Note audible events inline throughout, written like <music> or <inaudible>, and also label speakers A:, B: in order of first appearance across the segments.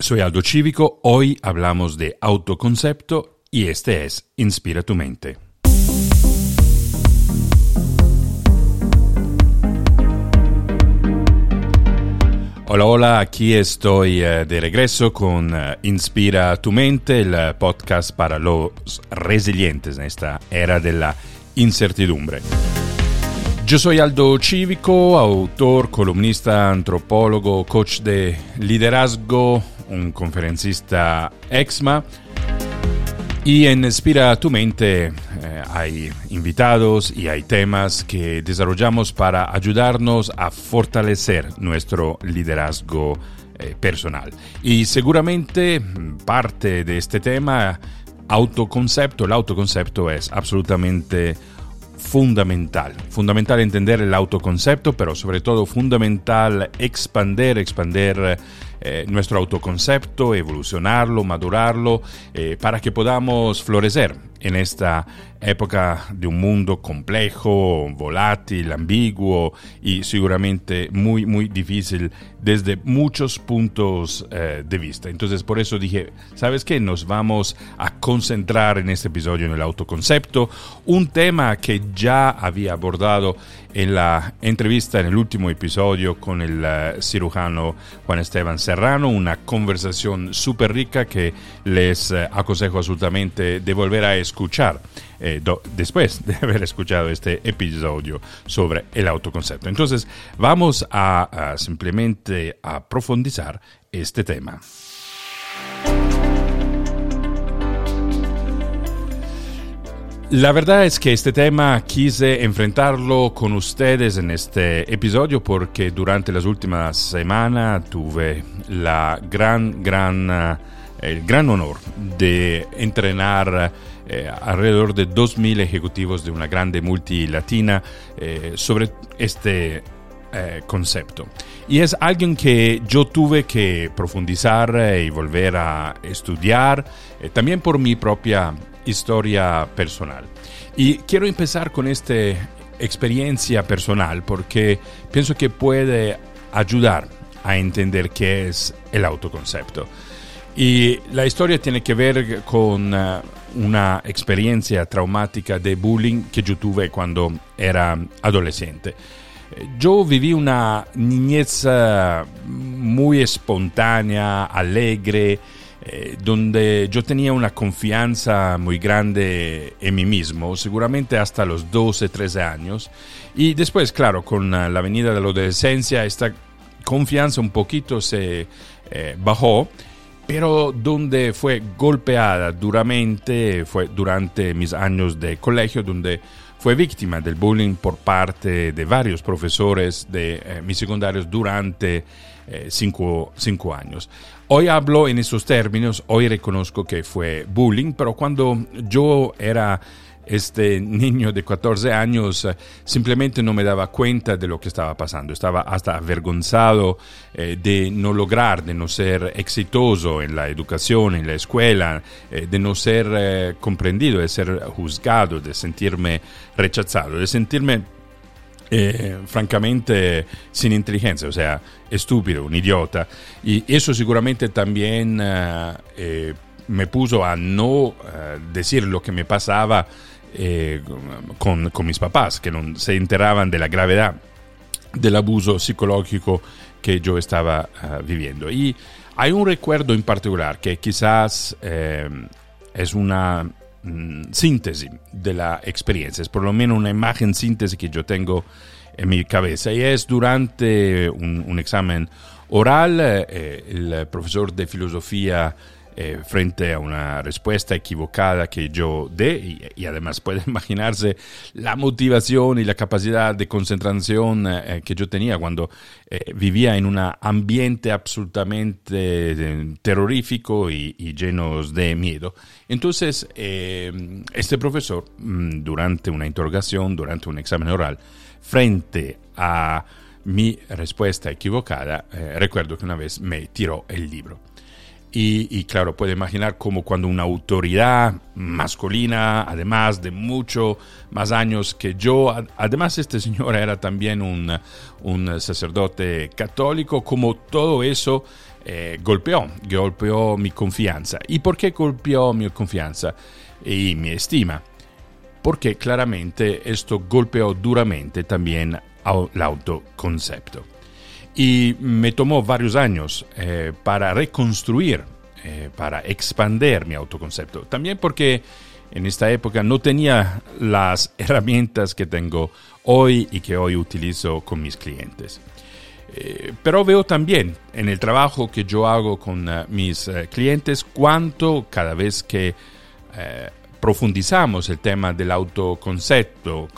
A: Soy Aldo Cívico, hoy hablamos de autoconcepto y este es Inspira tu mente. Hola, hola, aquí estoy eh, de regreso con eh, Inspira tu mente, el podcast para los resilientes en esta era de la incertidumbre. Yo soy Aldo Cívico, autor, columnista, antropólogo, coach de liderazgo, un conferencista EXMA. Y en Inspira tu mente eh, hay invitados y hay temas que desarrollamos para ayudarnos a fortalecer nuestro liderazgo eh, personal. Y seguramente parte de este tema, autoconcepto, el autoconcepto es absolutamente fundamental. Fundamental entender el autoconcepto, pero sobre todo fundamental expander, expander eh, nuestro autoconcepto, evolucionarlo, madurarlo, eh, para que podamos florecer en esta época de un mundo complejo, volátil, ambiguo y seguramente muy, muy difícil desde muchos puntos eh, de vista. Entonces por eso dije, ¿sabes qué? Nos vamos a concentrar en este episodio en el autoconcepto, un tema que ya había abordado en la entrevista en el último episodio con el eh, cirujano Juan Esteban Serrano, una conversación súper rica que les eh, aconsejo absolutamente de volver a escuchar. Eh, después de <laughs> haber escuchado este episodio sobre el autoconcepto. Entonces, vamos a, simplemente profundizar este tema. La verdad es que este tema quise enfrentarlo con ustedes en este episodio porque durante las últimas semanas tuve la gran, gran, el gran honor de entrenar eh, alrededor de 2.000 ejecutivos de una grande multilatina eh, sobre este eh, concepto. Y es alguien que yo tuve que profundizar y volver a estudiar, también por mi propia historia personal. Y quiero empezar con esta experiencia personal porque pienso que puede ayudar a entender qué es el autoconcepto. Y la historia tiene que ver con una experiencia traumática de bullying que yo tuve cuando era adolescente. Yo viví una niñez eh, muy espontánea, alegre, eh, donde yo tenía una confianza muy grande en mí mismo, seguramente hasta los 12, 13 años. Y después, claro, con la venida de la adolescencia, esta confianza un poquito se eh, bajó pero donde fue golpeada duramente fue durante mis años de colegio, donde fue víctima del bullying por parte de varios profesores de eh, mis secundarios durante eh, cinco, cinco años. Hoy hablo en esos términos, hoy reconozco que fue bullying, pero cuando yo era este niño de 14 años eh, simplemente no me daba cuenta de lo que estaba pasando. Estaba hasta avergonzado eh, de no lograr, de no ser exitoso en la educación, en la escuela, eh, de no ser comprendido, de ser juzgado, de sentirme rechazado, de sentirme francamente sin inteligencia, o sea, estúpido, un idiota. Y eso seguramente también me puso a no decir lo que me pasaba eh, con, con, mis papás, que no se enteraban de la gravedad del abuso psicológico que yo estaba uh, viviendo. Y hay un recuerdo en particular que quizás eh, es una mm, síntesis de la experiencia, es por lo menos una imagen síntesis que yo tengo en mi cabeza, y es durante un, un examen oral, eh, el profesor de filosofía eh, frente a una respuesta equivocada que yo dé y, además puede <laughs> imaginarse la motivación y la capacidad de concentración eh, que yo tenía cuando eh, vivía en un ambiente absolutamente terrorífico y, y lleno de miedo. Entonces, este profesor, mm, durante una interrogación, durante un examen oral, frente a mi respuesta equivocada, recuerdo que una vez me tiró el libro. Y, claro, puede imaginar como cuando una autoridad masculina, además de mucho más años que yo, además este señor era también un, un sacerdote católico, como todo eso eh, golpeó, golpeó mi confianza. ¿Y por qué golpeó mi confianza y mi estima? Porque claramente esto golpeó duramente también el autoconcepto. Y me tomó varios años eh, para reconstruir, eh, para expandir mi autoconcepto. También porque en esta época no tenía las <laughs> herramientas que tengo hoy y que hoy utilizo con mis clientes. Eh, pero veo también en el trabajo que yo hago con uh, mis uh, clientes cuánto cada vez que uh, profundizamos el tema del autoconcepto,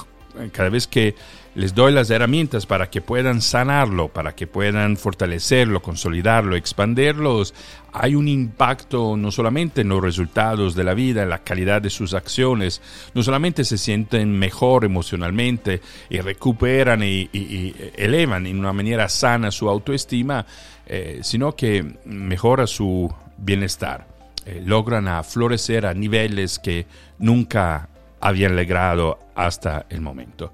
A: cada vez que les doy las herramientas para que puedan sanarlo, para que puedan fortalecerlo, consolidarlo, expandirlos, hay un impacto no solamente en los resultados de la vida, en la calidad de sus acciones, no solamente se sienten mejor emocionalmente y recuperan y, elevan en una manera sana su autoestima, eh, sino que mejora su bienestar. Eh, logran florecer a niveles que nunca habían logrado hasta el momento.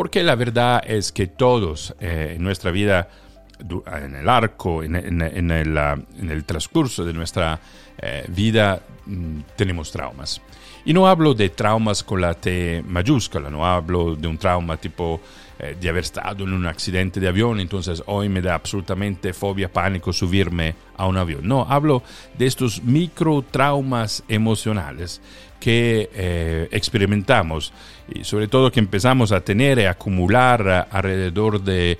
A: Porque la verdad es que todos eh, en nuestra vida, en el arco, en, en, en, el, en el, transcurso de nuestra eh, vida, mm, tenemos traumas. Y no hablo de traumas con la T mayúscula, no hablo de un trauma tipo eh, de haber estado en un accidente de avión, entonces hoy me da absolutamente fobia, pánico subirme a un avión. No, hablo de estos micro traumas emocionales que eh, experimentamos y sobre todo que empezamos a tener y acumular alrededor de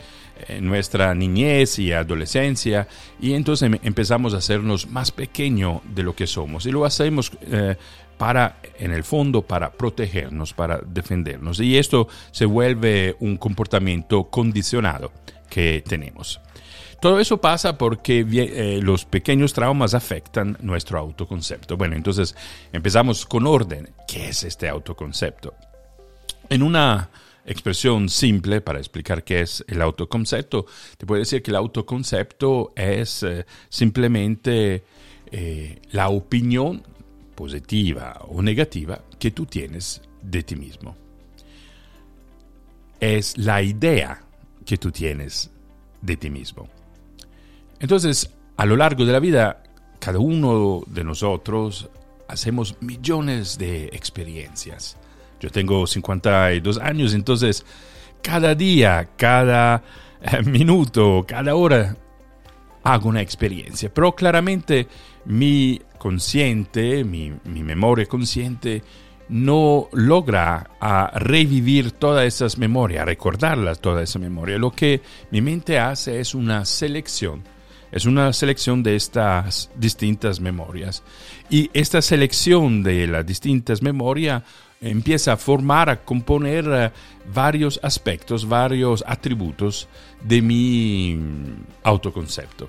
A: eh, nuestra niñez y adolescencia y entonces em, empezamos a hacernos más pequeño de lo que somos y lo hacemos eh, para, en el fondo, para protegernos, para defendernos. Y esto se vuelve un comportamiento condicionado que tenemos. Todo eso pasa porque eh, los pequeños traumas afectan nuestro autoconcepto. Bueno, entonces empezamos con orden. ¿Qué es este autoconcepto? En una expresión simple para explicar qué es el autoconcepto, te puedo decir que el autoconcepto es eh, simplemente eh, la opinión positiva o negativa que tú tienes de ti mismo. Es la idea que tú tienes de ti mismo. Entonces, a lo largo de la vida, cada uno de nosotros hacemos millones de experiencias. Yo tengo 52 años, entonces cada día, cada eh, minuto, cada hora hago una experiencia. Pero claramente mi consciente, mi, memoria consciente, no logra a revivir todas esas memorias, recordarlas toda esa memoria. Lo que mi mente hace es una selección es una selección de estas distintas memorias. Y esta selección de las distintas memorias empieza a formar, a componer eh, varios aspectos, varios atributos de mi autoconcepto.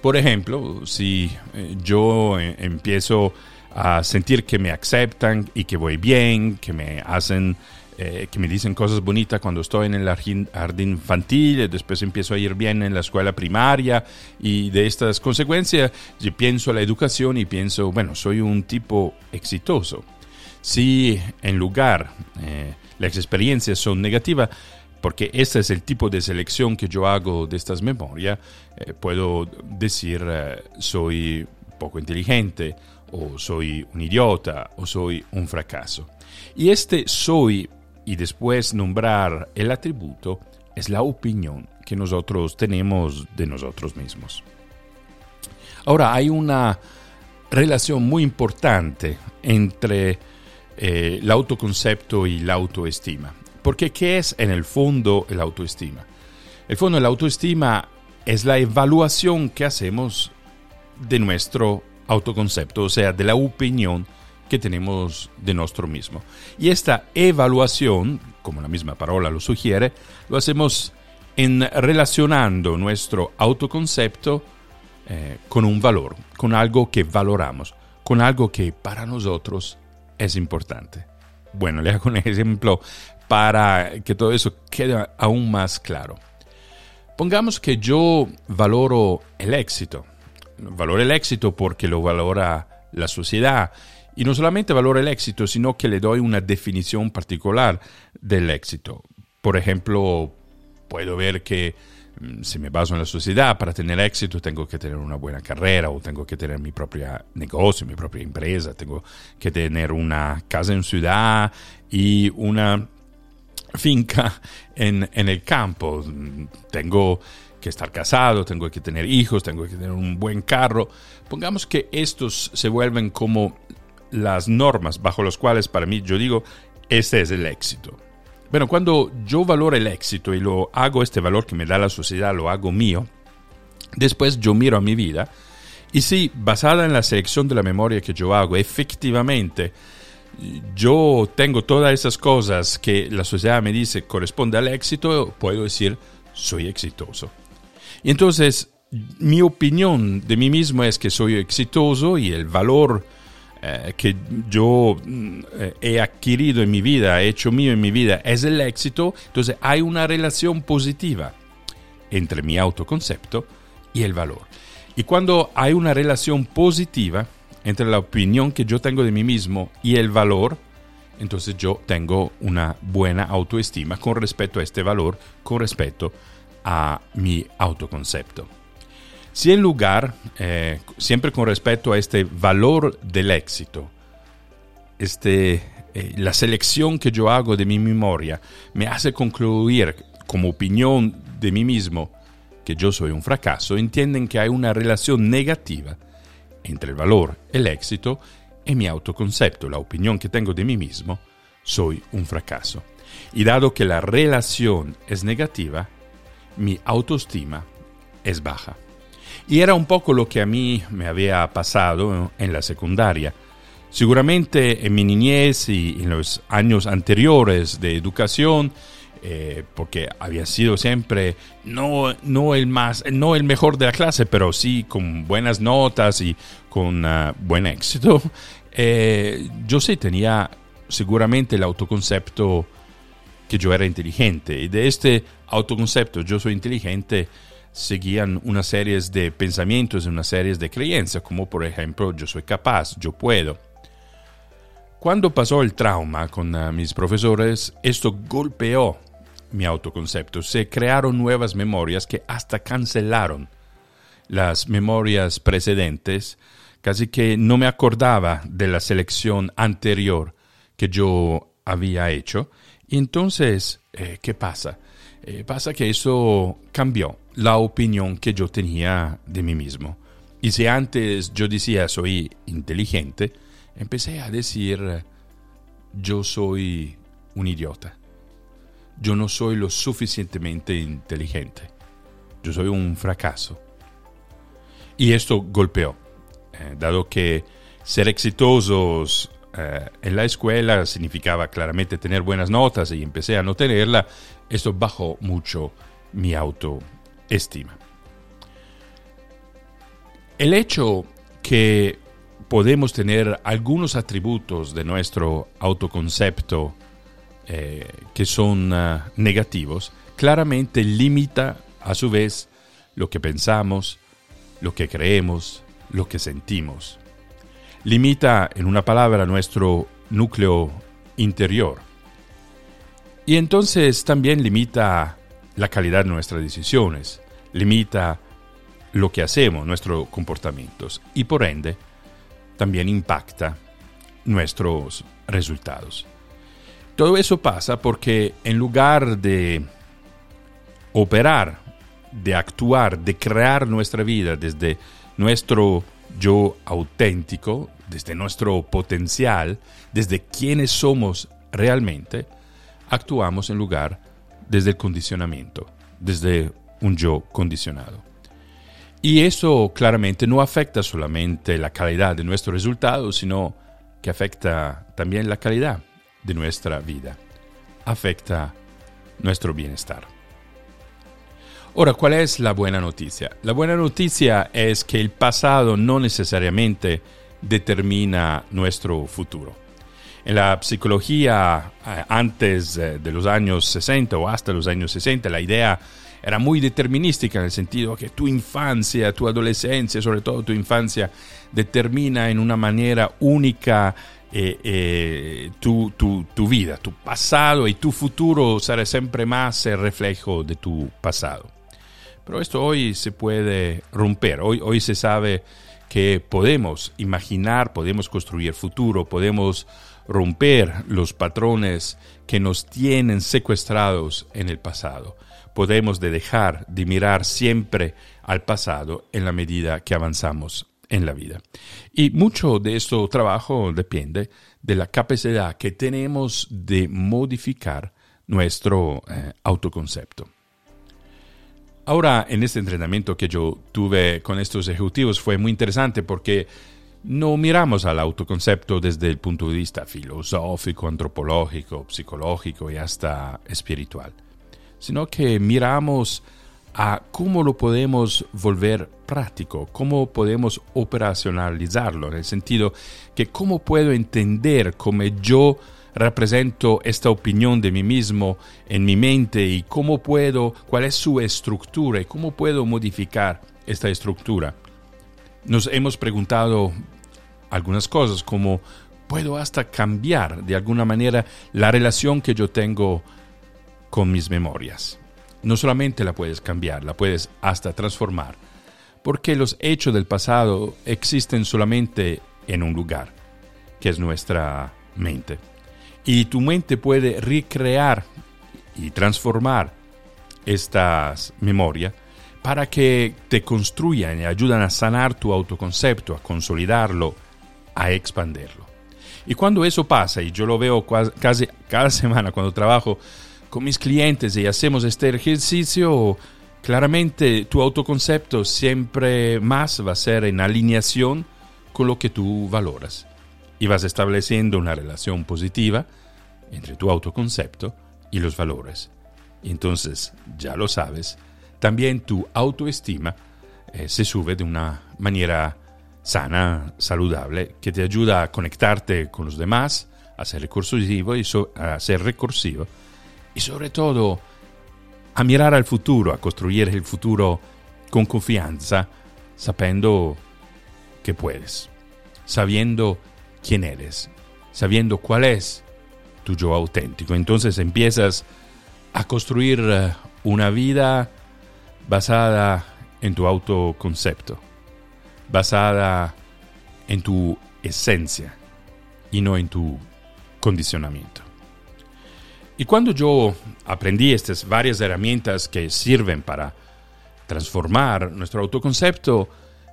A: Por ejemplo, si eh, yo eh, empiezo a sentir que me aceptan y que voy bien, que me hacen eh, que me dicen cosas bonitas cuando estoy en el jardín, infantil, después empiezo a ir bien en la escuela primaria y de estas consecuencias yo pienso la educación y pienso, bueno, soy un tipo exitoso. Si en lugar eh, las experiencias son negativas, porque este es el tipo de selección que yo hago de estas memorias, eh, puedo decir soy poco inteligente o soy un idiota o soy un fracaso. Y este soy y después nombrar el atributo es la opinión que nosotros tenemos de nosotros mismos. Ahora, hay una relación muy importante entre eh, el autoconcepto y la autoestima. Porque ¿qué es en el fondo el autoestima? El fondo de la autoestima es la evaluación que hacemos de nuestro autoconcepto, o sea, de la opinión que tenemos de nosotros mismo. Y esta evaluación, como la misma palabra lo sugiere, lo hacemos en relacionando nuestro autoconcepto eh, con un valor, con algo que valoramos, con algo que para nosotros es importante. Bueno, le hago un ejemplo para que todo eso quede aún más claro. Pongamos que yo valoro el éxito. Valoro el éxito porque lo valora la sociedad y no solamente valora el éxito, sino que le doy una definición particular del éxito. Por ejemplo, puedo ver que mm, si me baso en la sociedad, para tener éxito tengo que tener una buena carrera o tengo que tener mi propio negocio, mi propia empresa, tengo que tener una casa en ciudad y una finca en, en el campo. Tengo que estar casado, tengo que tener hijos, tengo que tener un buen carro. Pongamos que estos se vuelven como las normas bajo las cuales para mí yo digo, este es el éxito. Bueno, cuando yo valoro el éxito y lo hago, este valor que me da la sociedad, lo hago mío, después yo miro a mi vida y si basada en la selección de la memoria que yo hago, efectivamente yo tengo todas esas cosas que la sociedad me dice corresponde al éxito, puedo decir soy exitoso. Y entonces mi opinión de mí mismo es que soy exitoso y el valor eh, que yo mm, eh, he adquirido en mi vida, he hecho mío en mi vida, es el éxito, entonces hay una relación positiva entre mi autoconcepto y el valor. Y cuando hay una relación positiva entre la opinión que yo tengo de mí mismo y el valor, entonces yo tengo una buena autoestima con respecto a este valor, con respecto a mi autoconcepto. Si en lugar, eh, siempre con respecto a este valor del éxito, este, eh, la selección que yo hago de mi memoria me hace concluir como opinión de mí mismo que yo soy un fracaso, entienden que hay una relación negativa entre el valor, el éxito y mi autoconcepto, la opinión que tengo de mí mismo, soy un fracaso. Y dado que la relación es negativa, mi autoestima es baja. Y era un poco lo que a mí me había pasado en la secundaria. Seguramente en mi niñez y en los años anteriores de educación, eh, porque había sido siempre no, no, el más, no el mejor de la clase, pero sí con buenas notas y con uh, buen éxito, <laughs> eh, yo sí tenía seguramente el autoconcepto que yo era inteligente. Y de este autoconcepto, yo soy inteligente, seguían una serie de pensamientos, una serie de creencias, como por ejemplo, yo soy capaz, yo puedo. Cuando pasó el trauma con ah, mis profesores, esto golpeó mi autoconcepto. Se crearon nuevas memorias que hasta cancelaron las memorias precedentes, casi que no me acordaba de la selección anterior que yo había hecho. Y entonces, eh, ¿qué pasa? Eh, pasa que eso cambió la opinión que yo tenía de mí mismo. Y si antes yo decía soy inteligente, empecé a decir yo soy un idiota. Yo no soy lo suficientemente inteligente. Yo soy un fracaso. Y esto golpeó, eh, dado que ser exitosos eh, en la escuela significaba claramente tener buenas notas y empecé a no tenerla, esto bajó mucho mi autoestima. El hecho que podemos tener algunos atributos de nuestro autoconcepto eh, que son ah, negativos, claramente limita a su vez lo que pensamos, lo que creemos, lo que sentimos. Limita, en una palabra, nuestro núcleo interior. Y entonces también limita la calidad de nuestras decisiones, limita lo que hacemos, nuestros comportamientos y por ende también impacta nuestros resultados. Todo eso pasa porque en lugar de operar, de actuar, de crear nuestra vida desde nuestro yo auténtico, desde nuestro potencial, desde quienes somos realmente, actuamos en lugar desde el condicionamiento, desde un yo condicionado. Y eso claramente no afecta solamente la calidad de nuestro resultado, sino que afecta también la calidad de nuestra vida, afecta nuestro bienestar. Ahora, ¿cuál es la buena noticia? La buena noticia es que el pasado no necesariamente determina nuestro futuro. En la psicología eh, antes eh, de los años 60 o hasta los años 60, la idea era muy determinística en el sentido que tu infancia, tu adolescencia, sobre todo tu infancia, determina en una manera única eh, tu, tu, vida, tu pasado y tu futuro será siempre más el reflejo de tu pasado. Pero esto hoy se puede romper, hoy, hoy se sabe que podemos imaginar, podemos construir futuro, podemos romper los patrones que nos tienen secuestrados en el pasado. Podemos dejar de mirar siempre al pasado en la medida que avanzamos en la vida. Y mucho de este trabajo depende de la capacidad que tenemos de modificar nuestro eh, autoconcepto. Ahora, en este entrenamiento que yo tuve con estos ejecutivos fue muy interesante porque no miramos al autoconcepto desde el punto de vista filosófico, antropológico, psicológico y hasta espiritual, sino que miramos a cómo lo podemos volver práctico, cómo podemos operacionalizarlo, en el sentido que cómo puedo entender cómo yo represento esta opinión de mí mismo en mi mente y cómo puedo, cuál es su estructura y cómo puedo modificar esta estructura. Nos hemos preguntado algunas cosas como puedo hasta cambiar de alguna manera la relación que yo tengo con mis memorias. No solamente la puedes cambiar, la puedes hasta transformar, porque los hechos del pasado existen solamente en un lugar, que es nuestra mente. Y tu mente puede recrear y transformar estas memorias para que te construyan y ayudan a sanar tu autoconcepto, a consolidarlo, a expandirlo. Y cuando eso pasa, y yo lo veo casi cada semana cuando trabajo con mis clientes y hacemos este ejercicio, claramente tu autoconcepto siempre más va a ser en alineación con lo que tú valoras y vas estableciendo una relación positiva entre tu autoconcepto y los valores. Entonces, ya lo sabes, también tu autoestima eh, se sube de una manera sana, saludable, que te ayuda a conectarte con los demás, a ser recursivo y a ser recursivo y sobre todo a mirar al futuro, a construir el futuro con confianza, sabiendo que puedes sabiendo quién eres, sabiendo cuál es tu yo auténtico. Entonces empiezas a construir eh, una vida basada en tu autoconcepto, basada en tu esencia y no en tu condicionamiento. Y cuando yo aprendí estas varias herramientas que sirven para transformar nuestro autoconcepto,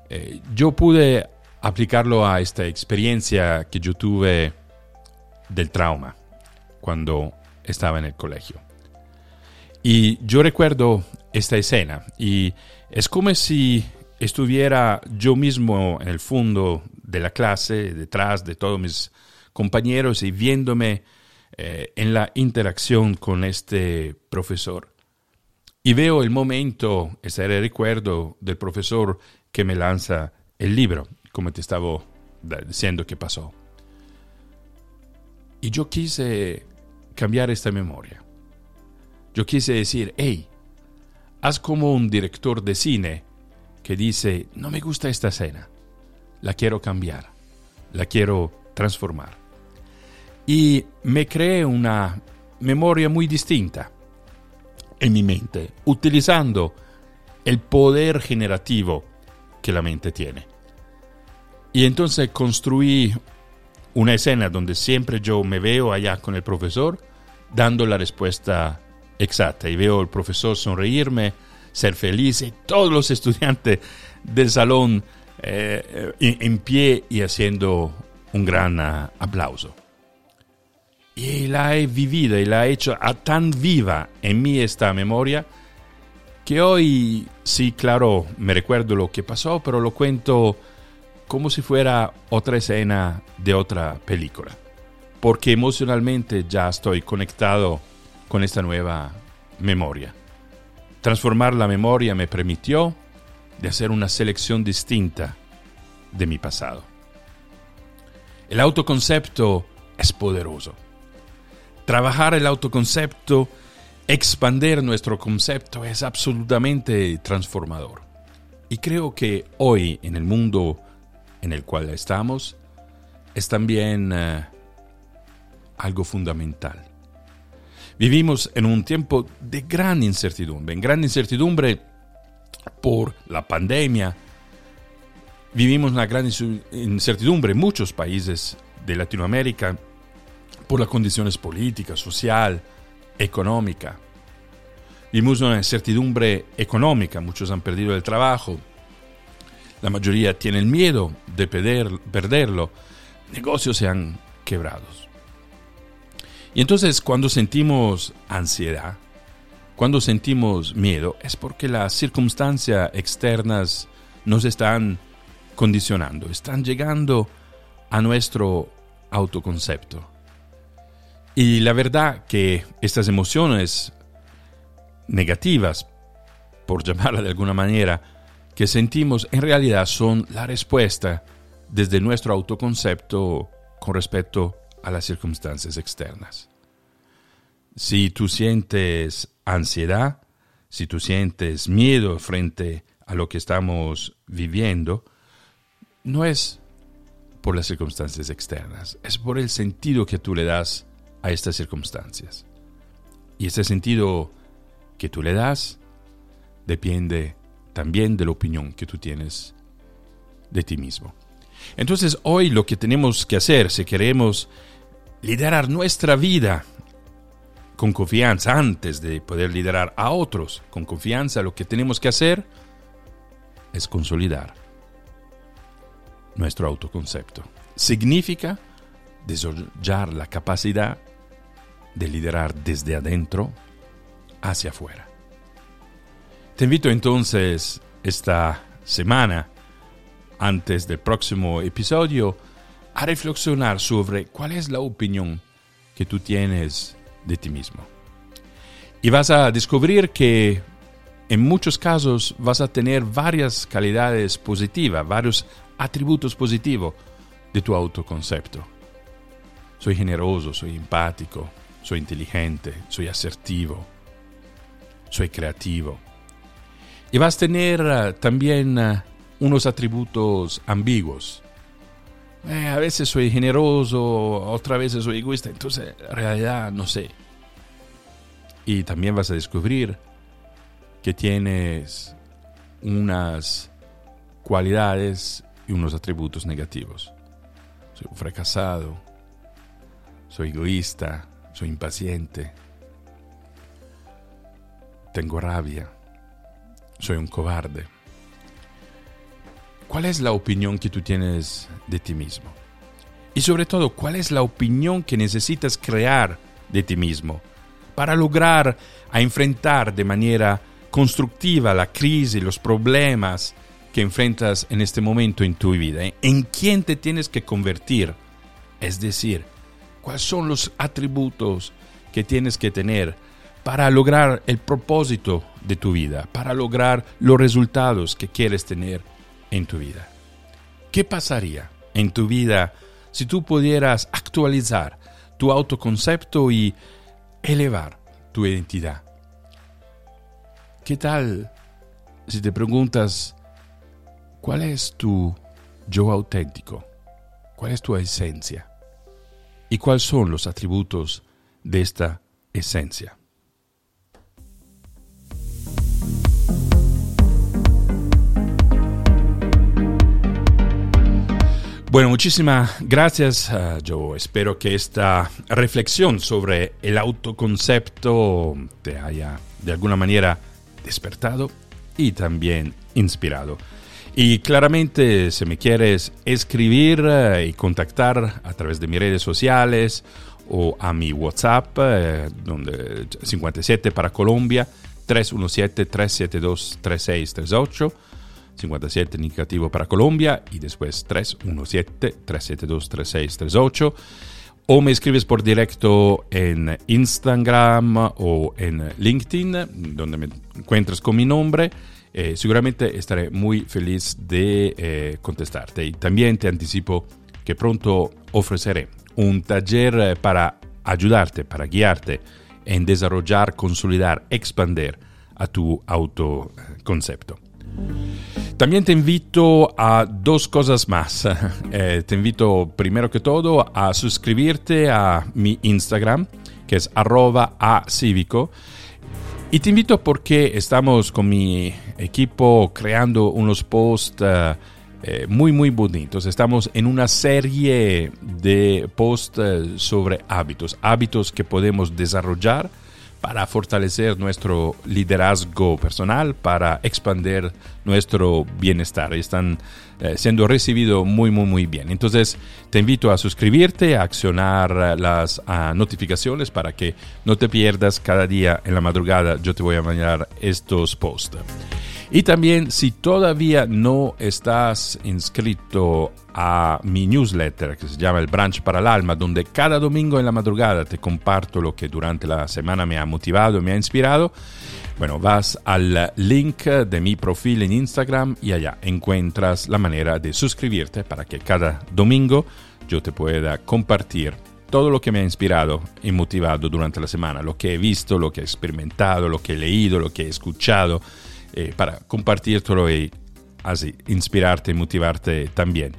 A: eh, yo pude aplicarlo a esta experiencia que yo tuve del trauma cuando estaba en el colegio. Y yo recuerdo esta escena y es como si estuviera yo mismo en el fondo de la clase, detrás de todos mis compañeros y viéndome eh, en la interacción con este profesor. Y veo el momento, ese recuerdo del profesor que me lanza el libro como te estaba diciendo que pasó. Y yo quise cambiar esta memoria. Yo quise decir, hey, haz como un director de cine que dice, no me gusta esta escena, la quiero cambiar, la quiero transformar. Y me creé una memoria muy distinta en mi mente, utilizando el poder generativo que la mente tiene. Y entonces construí una escena donde siempre yo me veo allá con el profesor dando la respuesta exacta y veo al profesor sonreírme, ser feliz y todos los estudiantes del salón eh, en, pie y haciendo un gran ah, aplauso. Y la he vivido y la he hecho a tan viva en mí esta memoria que hoy sí, claro, me recuerdo lo que pasó, pero lo cuento como si fuera otra escena de otra película, porque emocionalmente ya estoy conectado con esta nueva memoria. Transformar la memoria me permitió de hacer una selección distinta de mi pasado. El autoconcepto es poderoso. Trabajar el autoconcepto, expander nuestro concepto es absolutamente transformador. Y creo que hoy en el mundo en el cual estamos es también eh, algo fundamental. Vivimos en un tiempo de gran incertidumbre. En gran incertidumbre por la pandemia. Vivimos una gran incertidumbre en muchos países de Latinoamérica por las condiciones políticas, social, económica. Vivimos una incertidumbre económica, muchos han perdido el trabajo, la mayoría tienen miedo de perder, perderlo, negocios se han quebrado. Y entonces cuando sentimos ansiedad, cuando sentimos miedo, es porque las circunstancias externas nos están condicionando, están llegando a nuestro autoconcepto. Y la verdad que estas emociones negativas, por llamarla de alguna manera, que sentimos en realidad son la respuesta desde nuestro autoconcepto con respecto a las circunstancias externas. Si tú sientes ansiedad, si tú sientes miedo frente a lo que estamos viviendo, no es por las circunstancias externas, es por el sentido que tú le das a estas circunstancias. Y ese sentido que tú le das depende también de la opinión que tú tienes de ti mismo. Entonces hoy lo que tenemos que hacer si queremos liderar nuestra vida con confianza antes de poder liderar a otros con confianza, lo que tenemos que hacer es consolidar nuestro autoconcepto. Significa desarrollar la capacidad de liderar desde adentro hacia afuera. Te invito entonces esta semana, antes del próximo episodio, a reflexionar sobre cuál es la opinión que tú tienes de ti mismo. Y vas a descubrir que en muchos casos vas a tener varias calidades positivas, varios atributos positivos de tu autoconcepto. Soy generoso, soy empático, soy inteligente, soy asertivo, soy creativo. Y vas a tener eh, también eh, unos atributos ambiguos. Eh, a veces soy generoso, otra vez soy egoísta, entonces en realidad no sé. Y también vas a descubrir que tienes unas cualidades y unos atributos negativos. Soy un fracasado, soy egoísta, soy impaciente, tengo rabia, soy un cobarde. ¿Cuál es la opinión que tú tienes de ti mismo? Y sobre todo, ¿cuál es la opinión que necesitas crear de ti mismo para lograr a enfrentar de manera constructiva la crisis, los problemas que enfrentas en este momento en tu vida? ¿En quién te tienes que convertir? Es decir, ¿cuáles son los atributos que tienes que tener para lograr el propósito de tu vida, para lograr los resultados que quieres tener en tu vida. ¿Qué pasaría en tu vida si tú pudieras actualizar tu autoconcepto y elevar tu identidad? ¿Qué tal si te preguntas cuál es tu yo auténtico? ¿Cuál es tu esencia? ¿Y cuáles son los atributos de esta esencia? Bueno, muchísimas gracias. Yo espero que esta reflexión sobre el autoconcepto te haya de alguna manera despertado y también inspirado. Y claramente, si me quieres escribir uh, y contactar a través de mis redes sociales o a mi WhatsApp, uh, donde 57 para Colombia, 317-372-3638 57 indicativo para Colombia y después 317-372-3638. O me escribes por directo en Instagram o en LinkedIn, donde me encuentras con mi nombre. Eh, seguramente estaré muy feliz de eh, contestarte. Y también te anticipo que pronto ofreceré un taller eh, para ayudarte, para guiarte en desarrollar, consolidar, expandir a tu autoconcepto. También te invito a dos cosas más. <laughs> Eh, te invito primero que todo a suscribirte a mi Instagram, que es arroba a cívico. Y te invito porque estamos con mi equipo creando unos posts uh, eh, muy, muy bonitos. Estamos en una serie de posts sobre hábitos, hábitos que podemos desarrollar para fortalecer nuestro liderazgo personal, para expandir nuestro bienestar. Están eh, siendo recibidos muy, muy, muy bien. Entonces, te invito a suscribirte, a accionar las notificaciones para que no te pierdas cada día en la madrugada. Yo te voy a mandar estos posts. Y también si todavía no estás inscrito a mi newsletter que se llama El Branch para el Alma, donde cada domingo en la madrugada te comparto lo que durante la semana me ha motivado, me ha inspirado, bueno, vas al link de mi perfil en Instagram y allá encuentras la manera de suscribirte para que cada domingo yo te pueda compartir todo lo que me ha inspirado y motivado durante la semana, lo que he visto, lo que he experimentado, lo que he leído, lo que he escuchado eh, para compartirlo y así inspirarte y motivarte también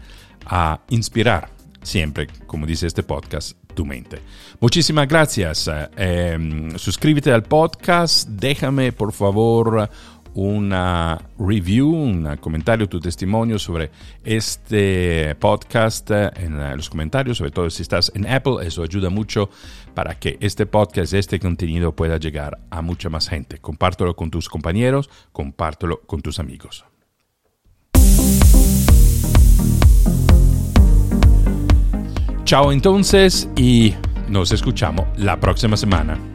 A: a inspirar siempre, como dice este podcast, tu mente. Muchísimas gracias. Eh, suscríbete al podcast, déjame por favor una review, un comentario, tu testimonio sobre este podcast en los comentarios, sobre todo si estás en Apple, eso ayuda mucho para que este podcast, este contenido pueda llegar a mucha más gente. Compártelo con tus compañeros, compártelo con tus amigos. Chao entonces y nos escuchamos la próxima semana.